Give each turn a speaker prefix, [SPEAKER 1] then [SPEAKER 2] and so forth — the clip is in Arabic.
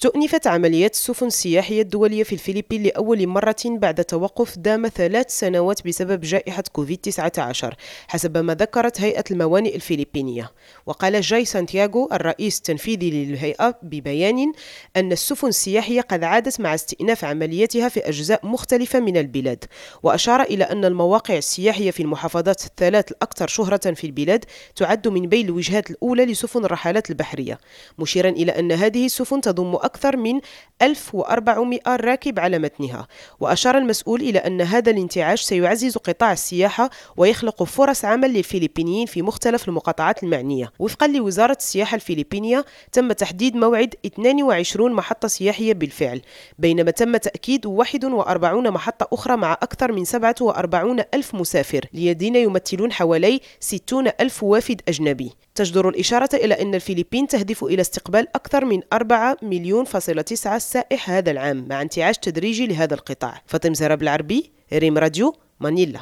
[SPEAKER 1] استؤنفت عمليات السفن السياحية الدولية في الفلبين لأول مرة بعد توقف دام ثلاث سنوات بسبب جائحة كوفيد-19 حسب ما ذكرت هيئة الموانئ الفلبينية وقال جاي سانتياغو الرئيس التنفيذي للهيئة ببيان أن السفن السياحية قد عادت مع استئناف عملياتها في أجزاء مختلفة من البلاد. وأشار إلى أن المواقع السياحية في المحافظات الثلاث الأكثر شهرة في البلاد تعد من بين الوجهات الأولى لسفن الرحلات البحرية. مشيرا إلى أن هذه السفن تضم أكثر من 1400 راكب على متنها. وأشار المسؤول إلى أن هذا الانتعاش سيعزز قطاع السياحة ويخلق فرص عمل للفلبينيين في مختلف المقاطعات المعنية. وفقا لوزارة السياحة الفلبينية تم تحديد موعد 22 محطة سياحية بالفعل بينما تم تأكيد 41 محطة أخرى مع أكثر من 47 ألف مسافر الذين يمثلون حوالي 60 ألف وافد أجنبي. تجدر الإشارة إلى أن الفلبين تهدف إلى استقبال أكثر من 4 مليون فاصلة تسعة سائح هذا العام مع انتعاش تدريجي لهذا القطاع. فاطم زراب العربي ريم راديو مانيلا.